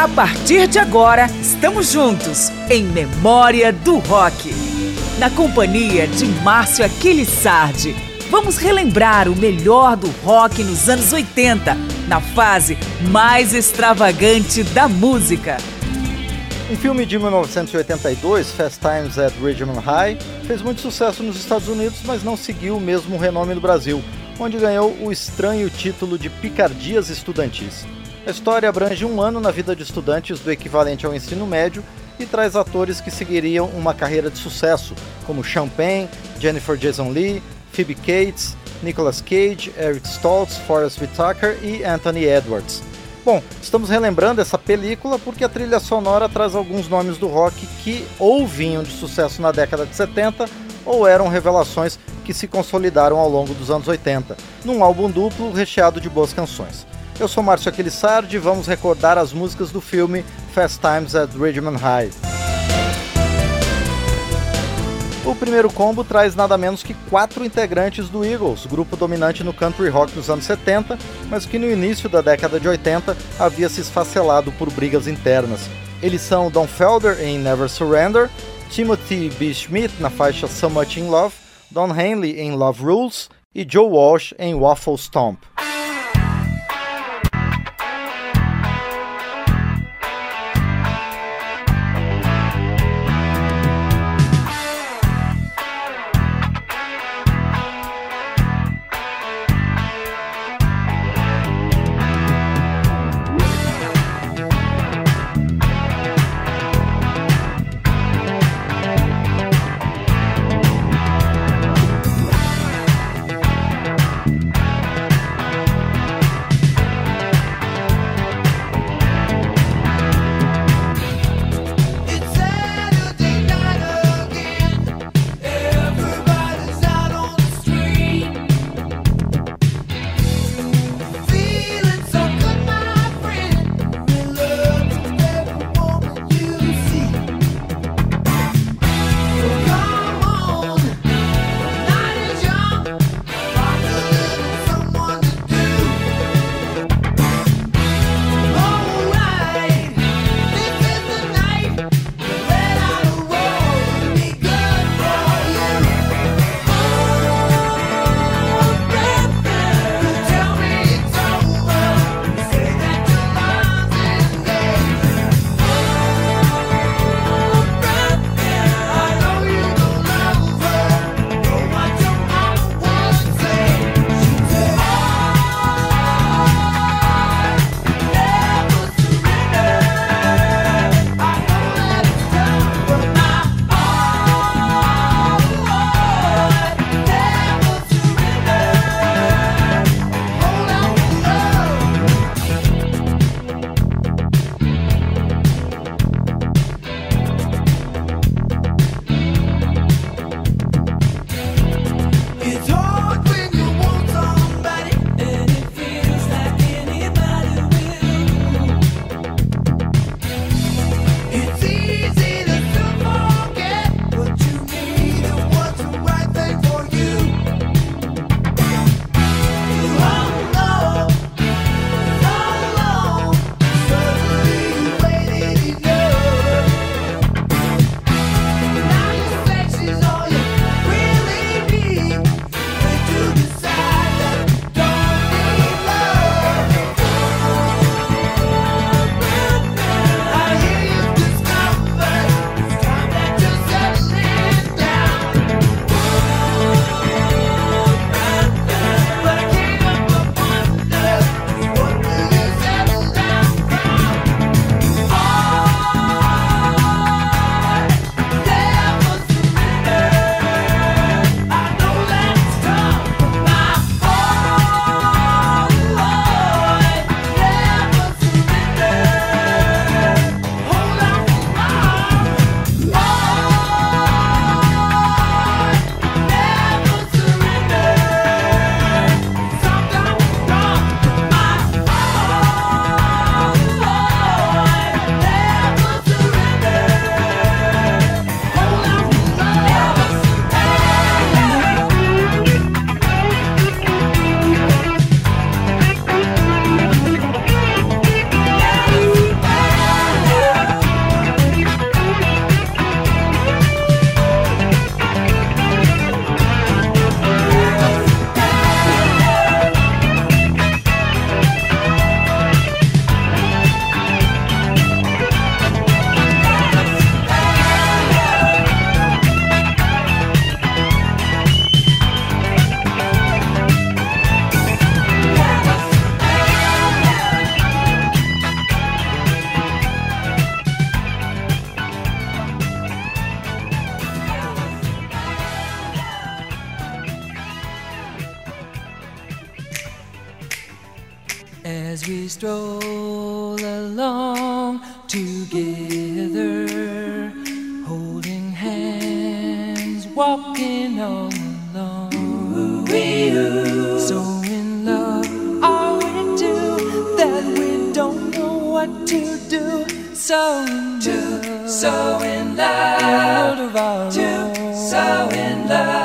A partir de agora, estamos juntos em Memória do Rock. Na companhia de Márcio Aquiles Sardi, vamos relembrar o melhor do rock nos anos 80, na fase mais extravagante da música. Um filme de 1982, Fast Times at Ridgemont High, fez muito sucesso nos Estados Unidos, mas não seguiu o mesmo renome no Brasil, onde ganhou o estranho título de Picardias Estudantis. A história abrange um ano na vida de estudantes do equivalente ao ensino médio e traz atores que seguiriam uma carreira de sucesso, como Champagne, Jennifer Jason Leigh, Phoebe Cates, Nicolas Cage, Eric Stoltz, Forrest Whitaker e Anthony Edwards. Bom, estamos relembrando essa película porque a trilha sonora traz alguns nomes do rock que ou vinham de sucesso na década de 70 ou eram revelações que se consolidaram ao longo dos anos 80, num álbum duplo recheado de boas canções. Eu sou Márcio Aquilissardi e vamos recordar as músicas do filme Fast Times at Ridgemont High. O primeiro combo traz nada menos que quatro integrantes do Eagles, grupo dominante no country rock dos anos 70, mas que no início da década de 80 havia se esfacelado por brigas internas. Eles são Don Felder em Never Surrender, Timothy B. Schmidt na faixa So Much in Love, Don Henley em Love Rules e Joe Walsh em Waffle Stomp. as we stroll along together, holding hands, walking all alone. So in love are we two that we don't know what to do. So in love, so in love, two, so in love.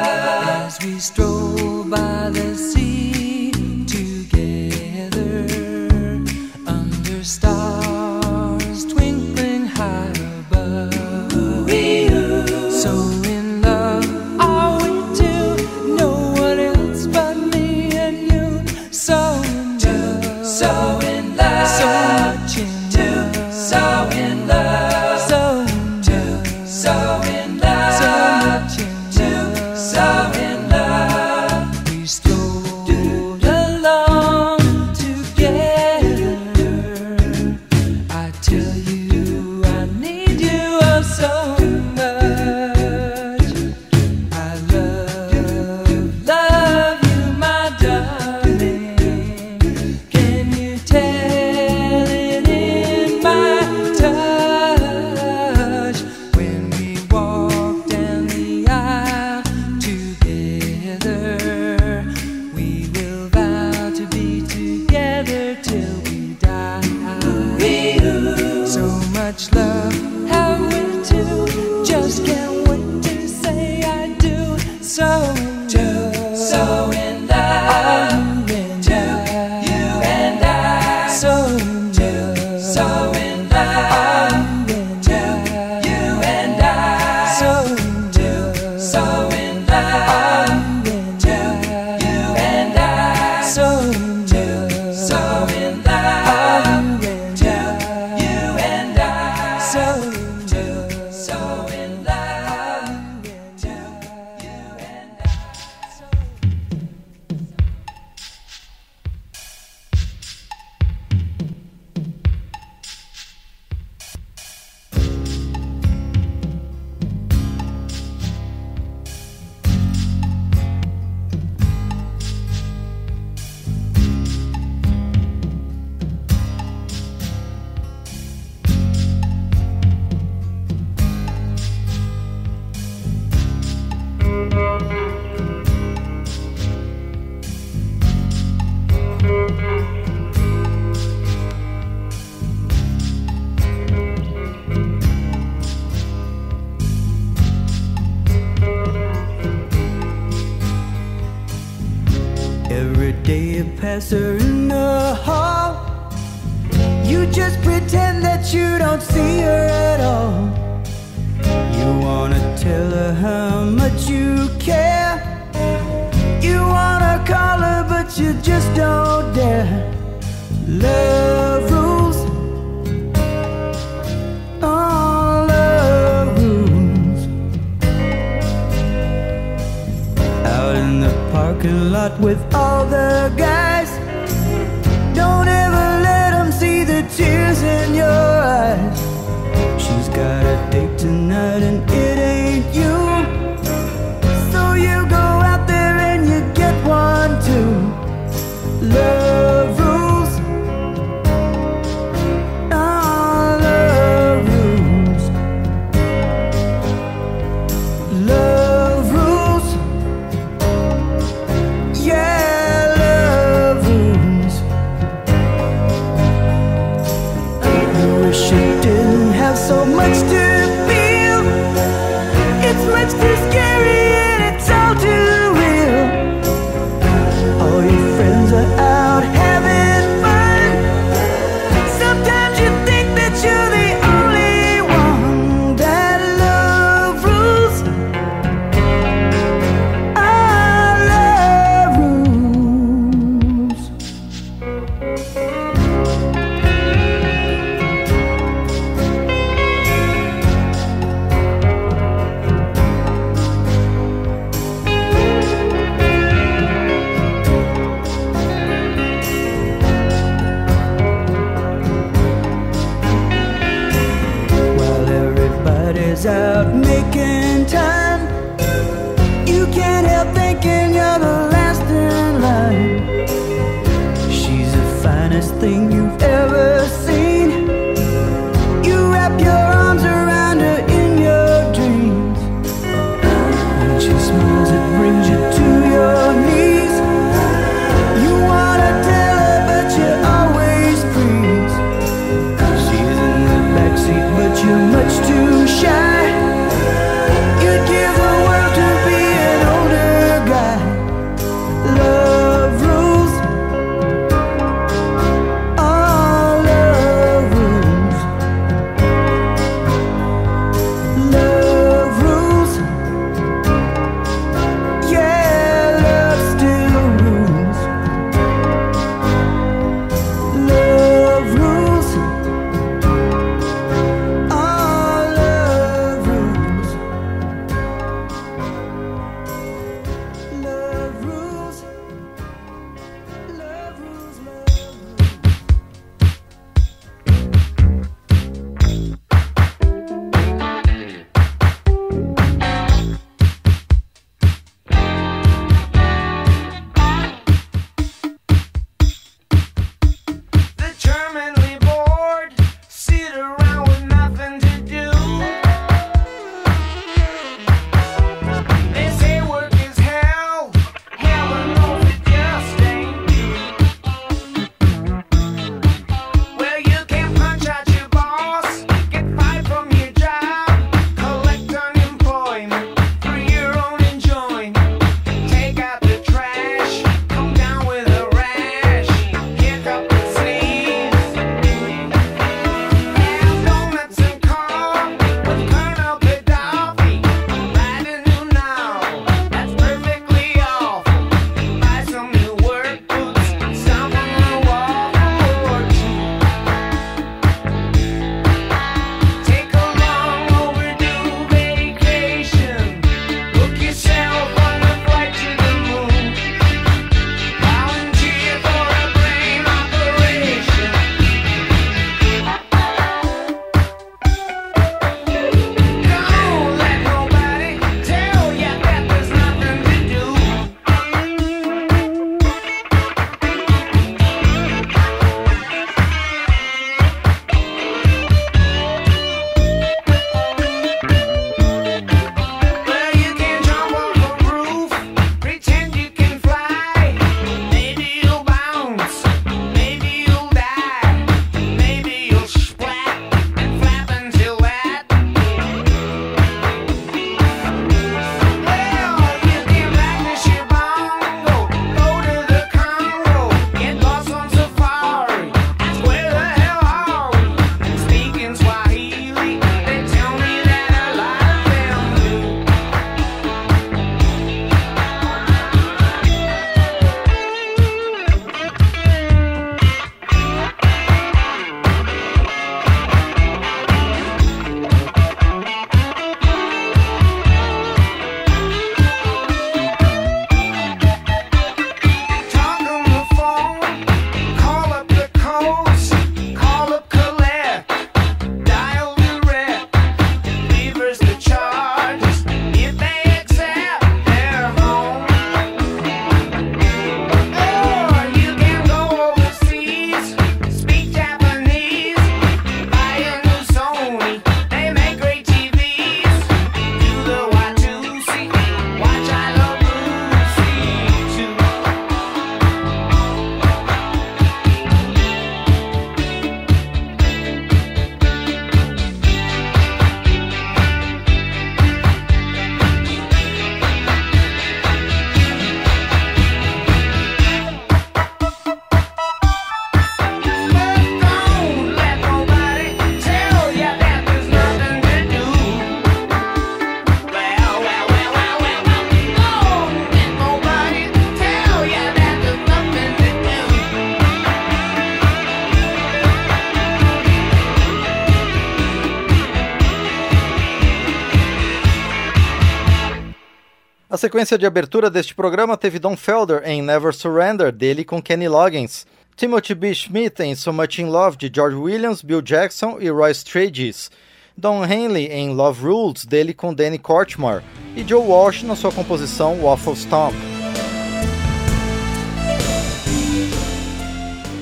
Sequência de abertura deste programa teve Don Felder em Never Surrender, dele com Kenny Loggins, Timothy B. Schmidt em So Much in Love, de George Williams, Bill Jackson e Roy Strages, Don Henley em Love Rules, dele com Danny Kortmar, e Joe Walsh na sua composição Waffle Stomp.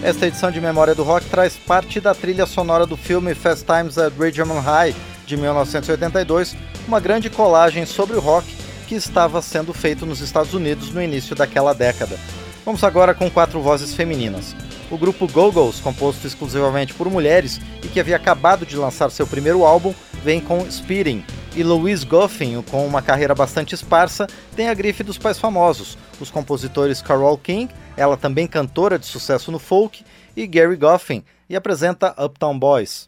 Esta edição de Memória do Rock traz parte da trilha sonora do filme Fast Times at Ridgemont High, de 1982, uma grande colagem sobre o rock que estava sendo feito nos Estados Unidos no início daquela década. Vamos agora com quatro vozes femininas. O grupo Go-Go's, composto exclusivamente por mulheres e que havia acabado de lançar seu primeiro álbum, vem com Speeding. E Louise Goffin, com uma carreira bastante esparsa, tem a grife dos pais famosos, os compositores Carole King, ela também cantora de sucesso no folk, e Gary Goffin, e apresenta Uptown Boys.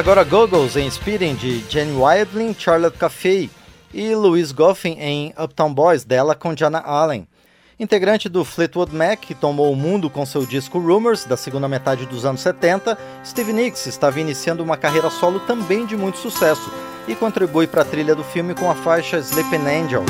Agora Goggles em Speeding de Jenny Wadley, Charlotte Café e Louise Goffin em Uptown Boys dela com Jana Allen. Integrante do Fleetwood Mac, que tomou o mundo com seu disco Rumors da segunda metade dos anos 70, Steve Nicks estava iniciando uma carreira solo também de muito sucesso e contribui para a trilha do filme com a faixa Sleeping Angel.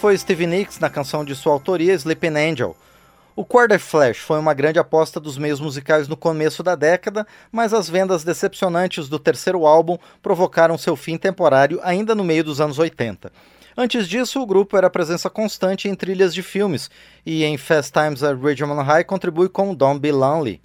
Foi Stevie Nicks na canção de sua autoria Sleeping Angel. O Quarter Flash foi uma grande aposta dos meios musicais no começo da década, mas as vendas decepcionantes do terceiro álbum provocaram seu fim temporário ainda no meio dos anos 80. Antes disso, o grupo era presença constante em trilhas de filmes e em Fast Times at Ridgemont High contribui com Don't Be Lonely.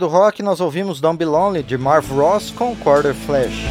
Do rock, nós ouvimos Don't Be Lonely de Marv Ross com Quarter Flash.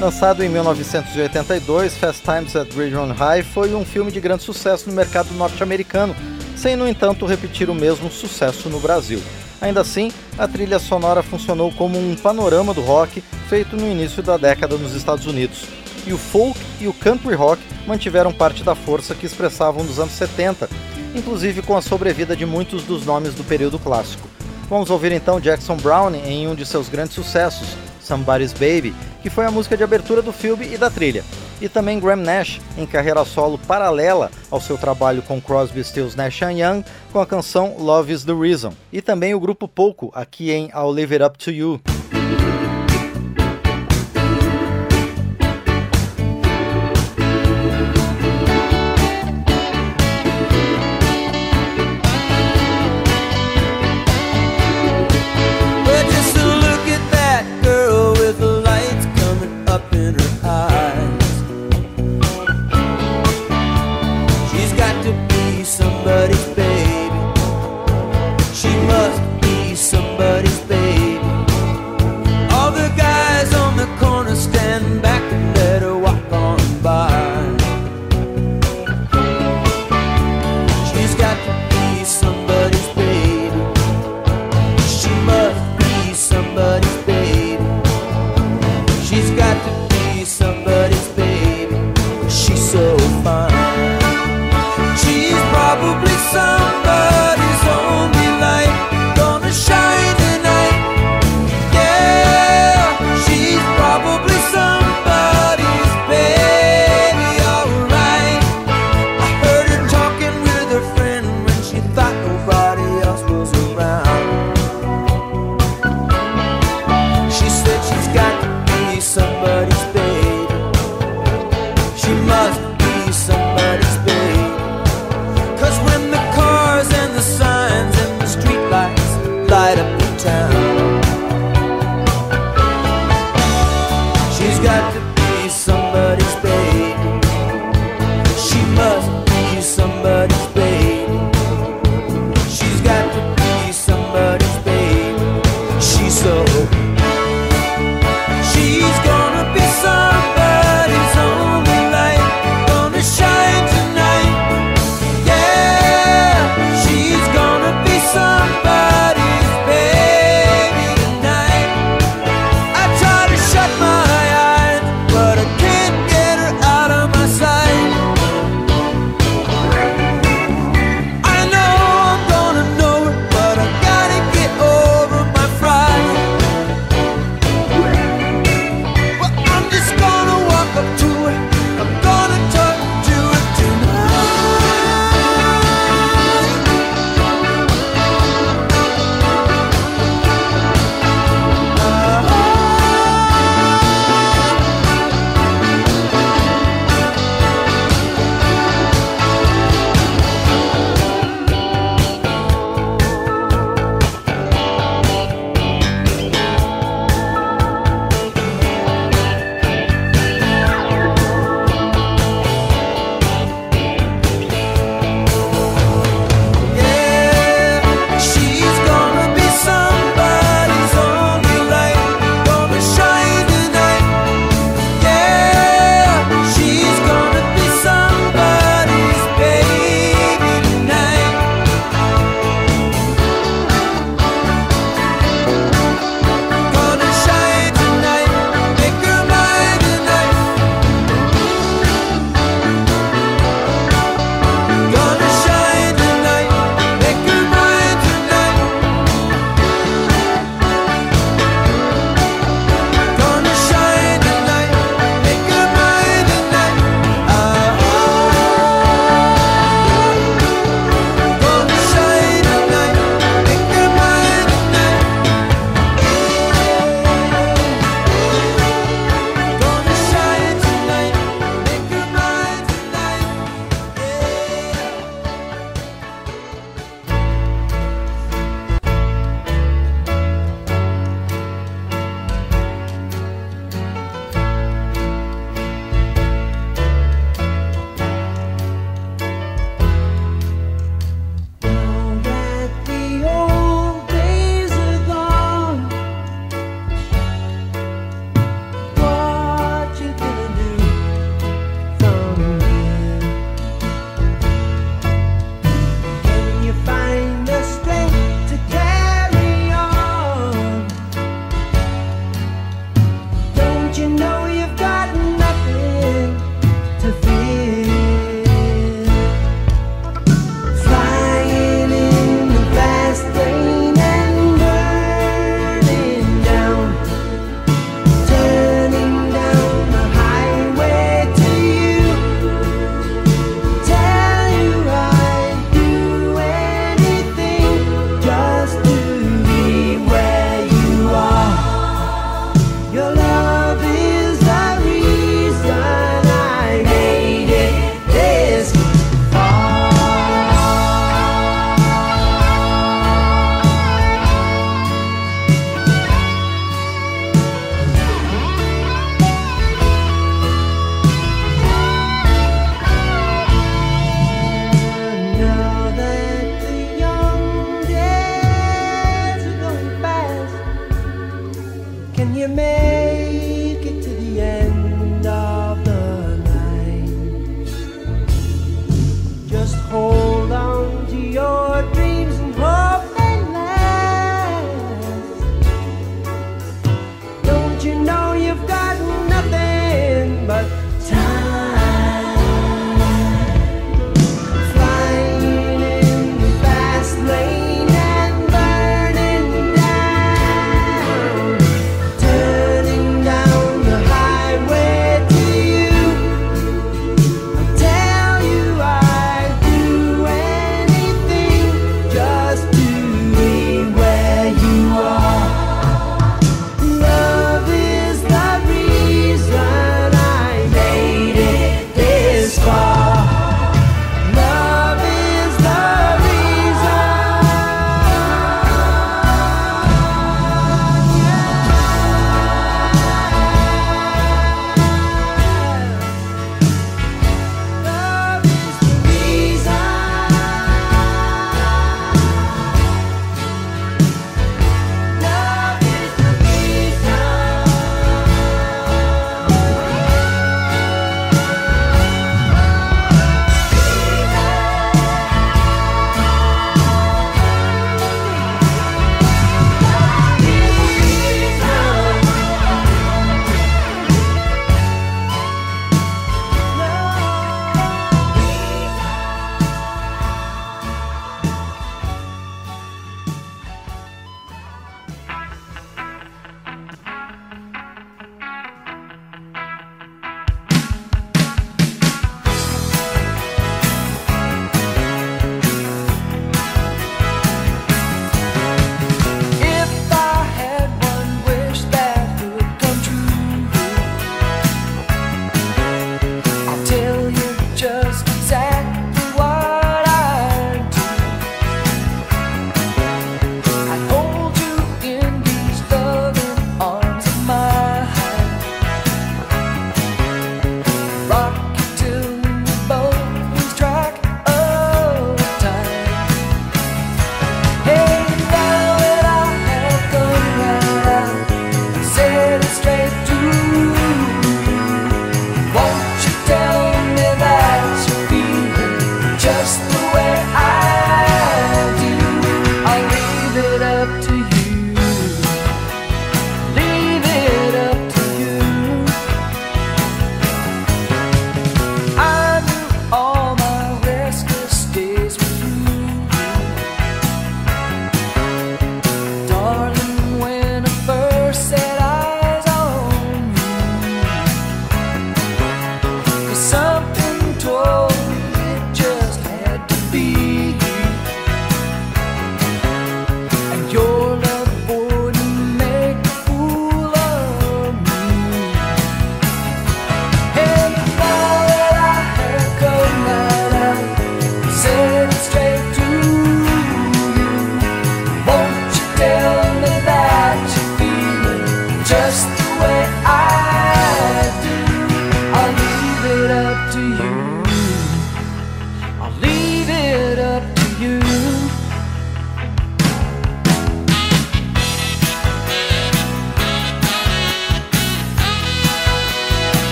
Lançado em 1982, Fast Times at Ridgemont High foi um filme de grande sucesso no mercado norte-americano, sem, no entanto, repetir o mesmo sucesso no Brasil. Ainda assim, a trilha sonora funcionou como um panorama do rock feito no início da década nos Estados Unidos. E o folk e o country rock mantiveram parte da força que expressavam nos anos 70, inclusive com a sobrevida de muitos dos nomes do período clássico. Vamos ouvir então Jackson Brown em um de seus grandes sucessos, Somebody's Baby, que foi a música de abertura do filme e da trilha. E também Graham Nash, em carreira solo paralela ao seu trabalho com Crosby, Stills, Nash Young, com a canção Love is the Reason. E também o grupo Poco, aqui em I'll Leave It Up to You.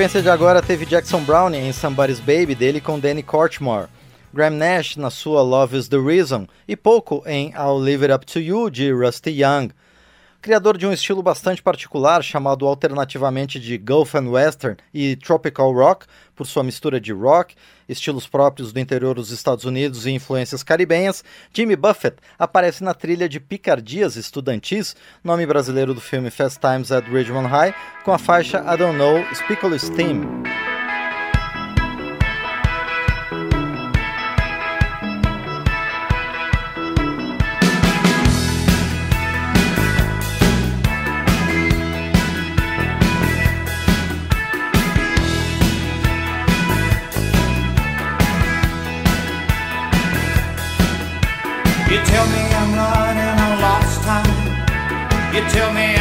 Sequência de agora teve Jackson Browne em Somebody's Baby dele com Danny Cortmore, Graham Nash na sua Love is the Reason e pouco em I'll Leave It Up to You de Rusty Young. Criador de um estilo bastante particular chamado alternativamente de Gulf and Western e Tropical Rock, por sua mistura de rock, estilos próprios do interior dos Estados Unidos e influências caribenhas, Jimmy Buffett aparece na trilha de Picardias Estudantis, nome brasileiro do filme Fast Times at Ridgemont High, com a faixa I Don't Know, Speakle Steam. You tell me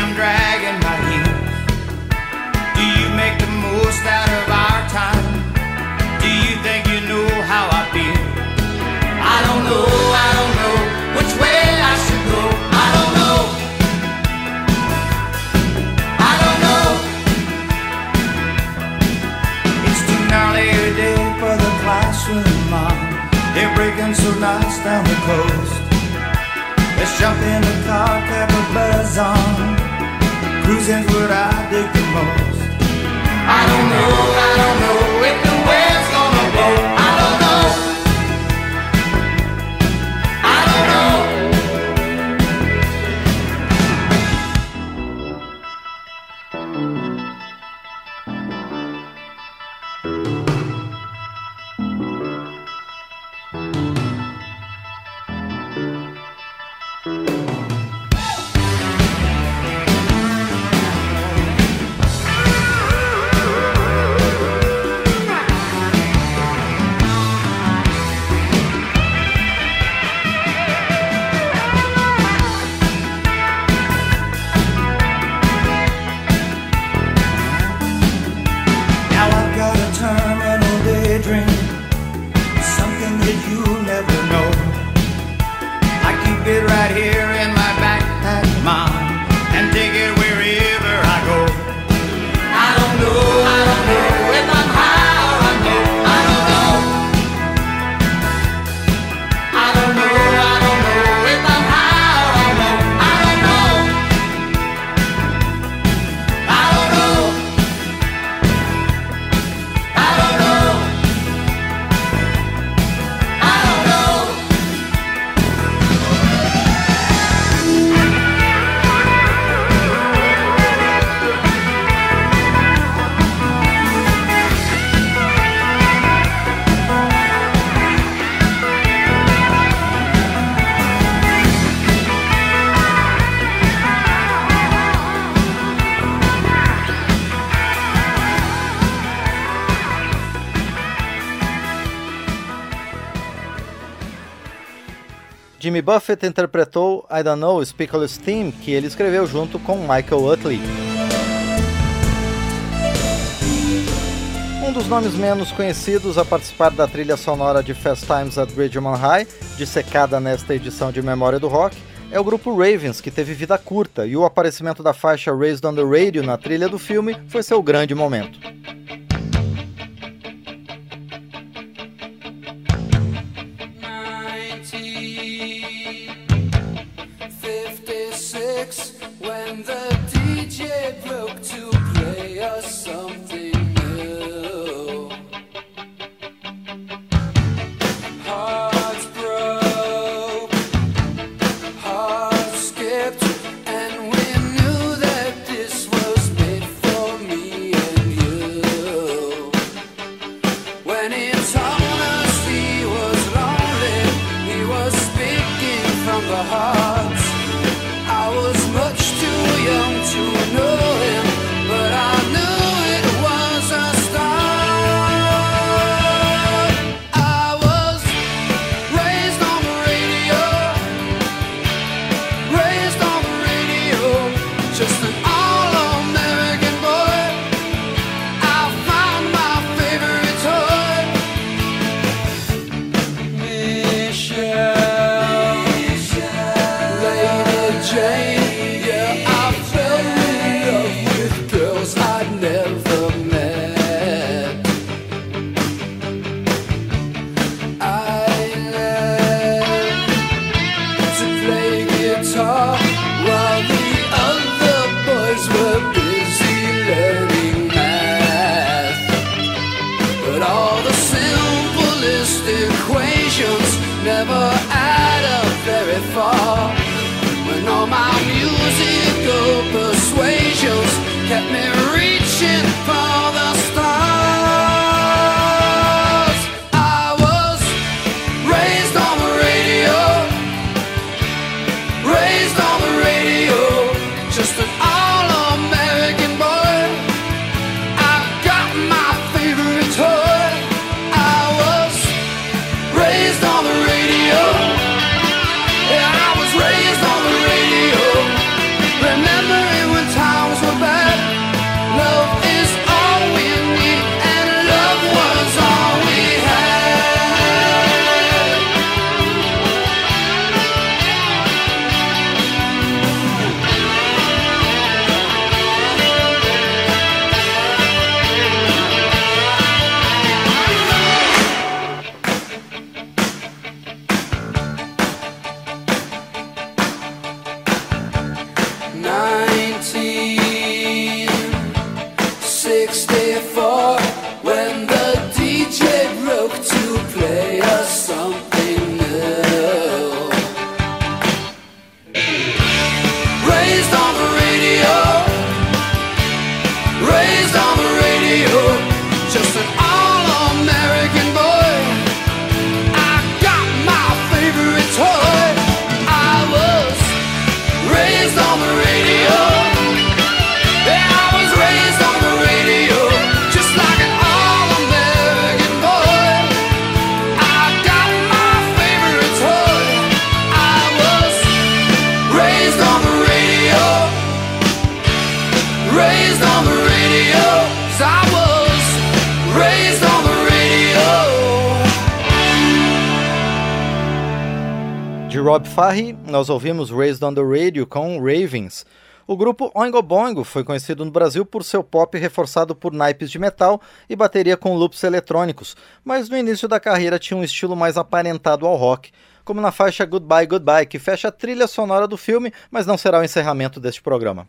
Jimmy Buffett interpretou I Don't Know, Speakle Steam, que ele escreveu junto com Michael Utley. Um dos nomes menos conhecidos a participar da trilha sonora de Fast Times at Ridgemont High, dissecada nesta edição de Memória do Rock, é o grupo Ravens, que teve vida curta, e o aparecimento da faixa Raised on the Radio na trilha do filme foi seu grande momento. When the DJ broke to play us something Bob Farri, nós ouvimos Raised on the Radio com Ravens. O grupo Oingo Boingo foi conhecido no Brasil por seu pop reforçado por naipes de metal e bateria com loops eletrônicos, mas no início da carreira tinha um estilo mais aparentado ao rock, como na faixa Goodbye Goodbye, que fecha a trilha sonora do filme, mas não será o encerramento deste programa.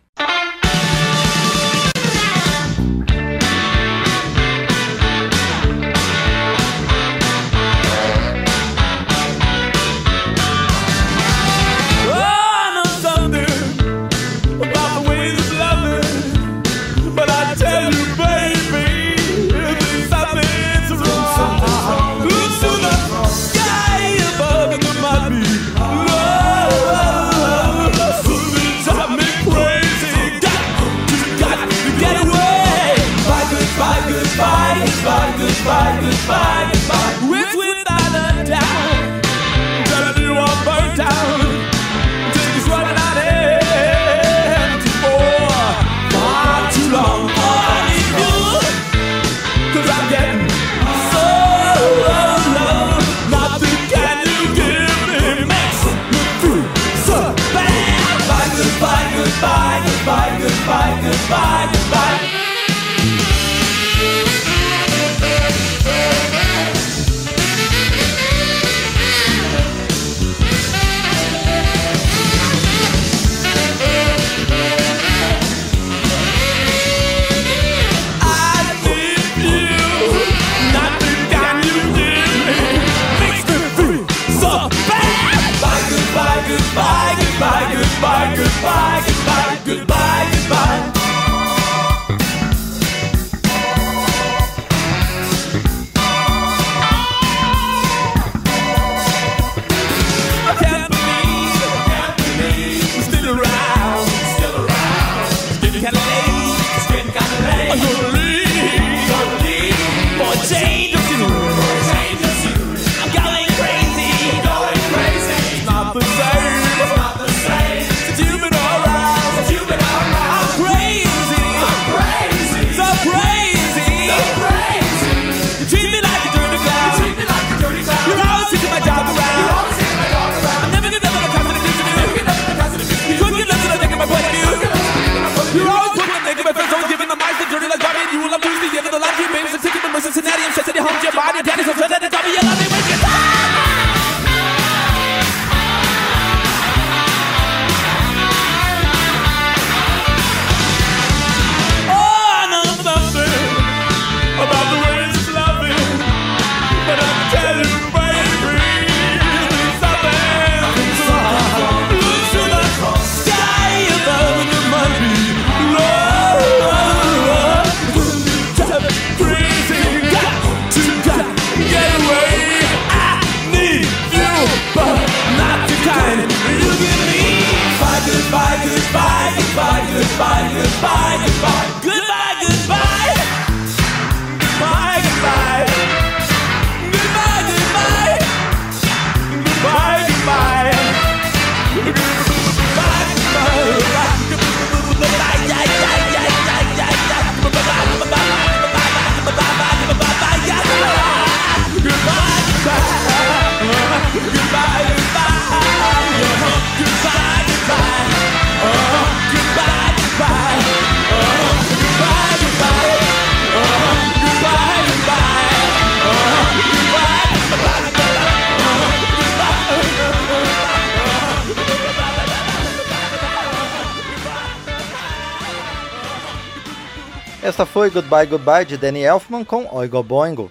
Goodbye Goodbye de Danny Elfman com Oigo Boingo.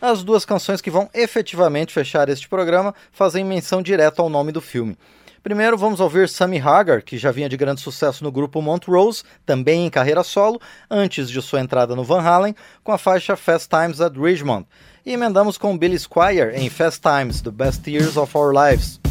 As duas canções que vão efetivamente fechar este programa fazem menção direta ao nome do filme. Primeiro vamos ouvir Sammy Hagar, que já vinha de grande sucesso no grupo Montrose, também em carreira solo, antes de sua entrada no Van Halen, com a faixa Fast Times at Ridgemont. E emendamos com Billy Squire em Fast Times, The Best Years of Our Lives.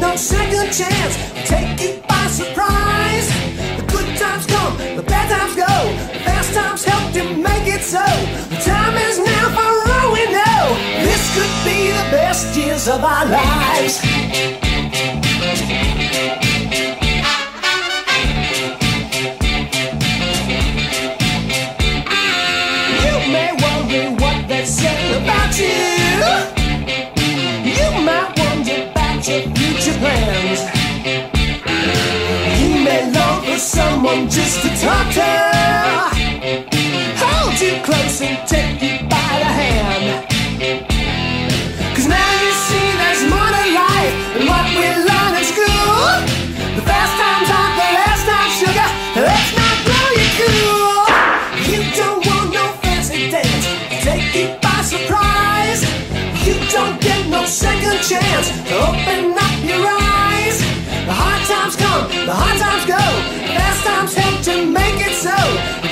Don't no second chance. Take you by surprise. The good times come, the bad times go. The fast times help to make it so. The time is now for all we know. This could be the best years of our lives. Someone just to talk to. Hold you close and take you by the hand. Cause now you see there's more to life than what we learn in school. The fast times aren't the last time, sugar. Let's not blow you cool. You don't want no fancy dance take you by surprise. You don't get no second chance open up your eyes. Times come, the hard times go. Fast times help to make it so.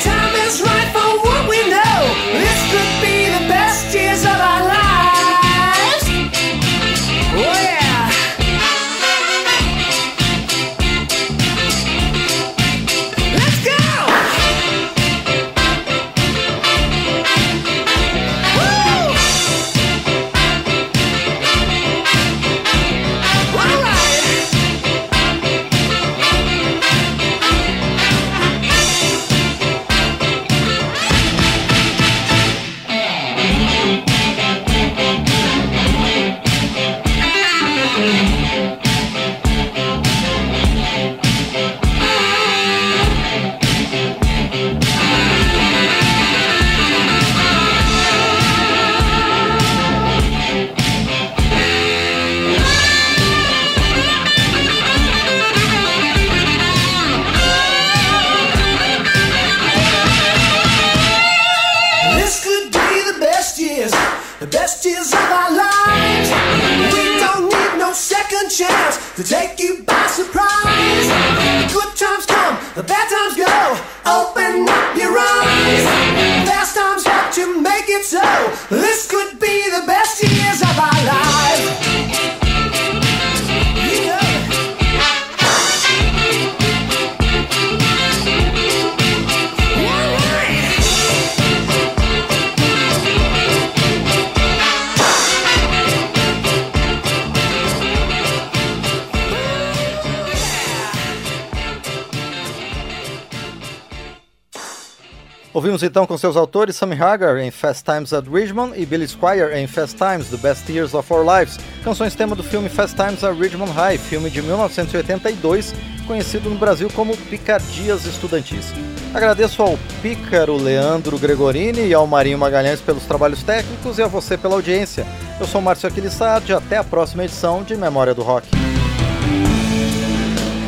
Ouvimos então com seus autores Sammy Hagar em Fast Times at Ridgemont e Billy Squire em Fast Times, The Best Years of Our Lives, canções tema do filme Fast Times at Ridgemont High, filme de 1982, conhecido no Brasil como Picardias Estudantis. Agradeço ao pícaro Leandro Gregorini e ao Marinho Magalhães pelos trabalhos técnicos e a você pela audiência. Eu sou Márcio Aquilissardi, até a próxima edição de Memória do Rock.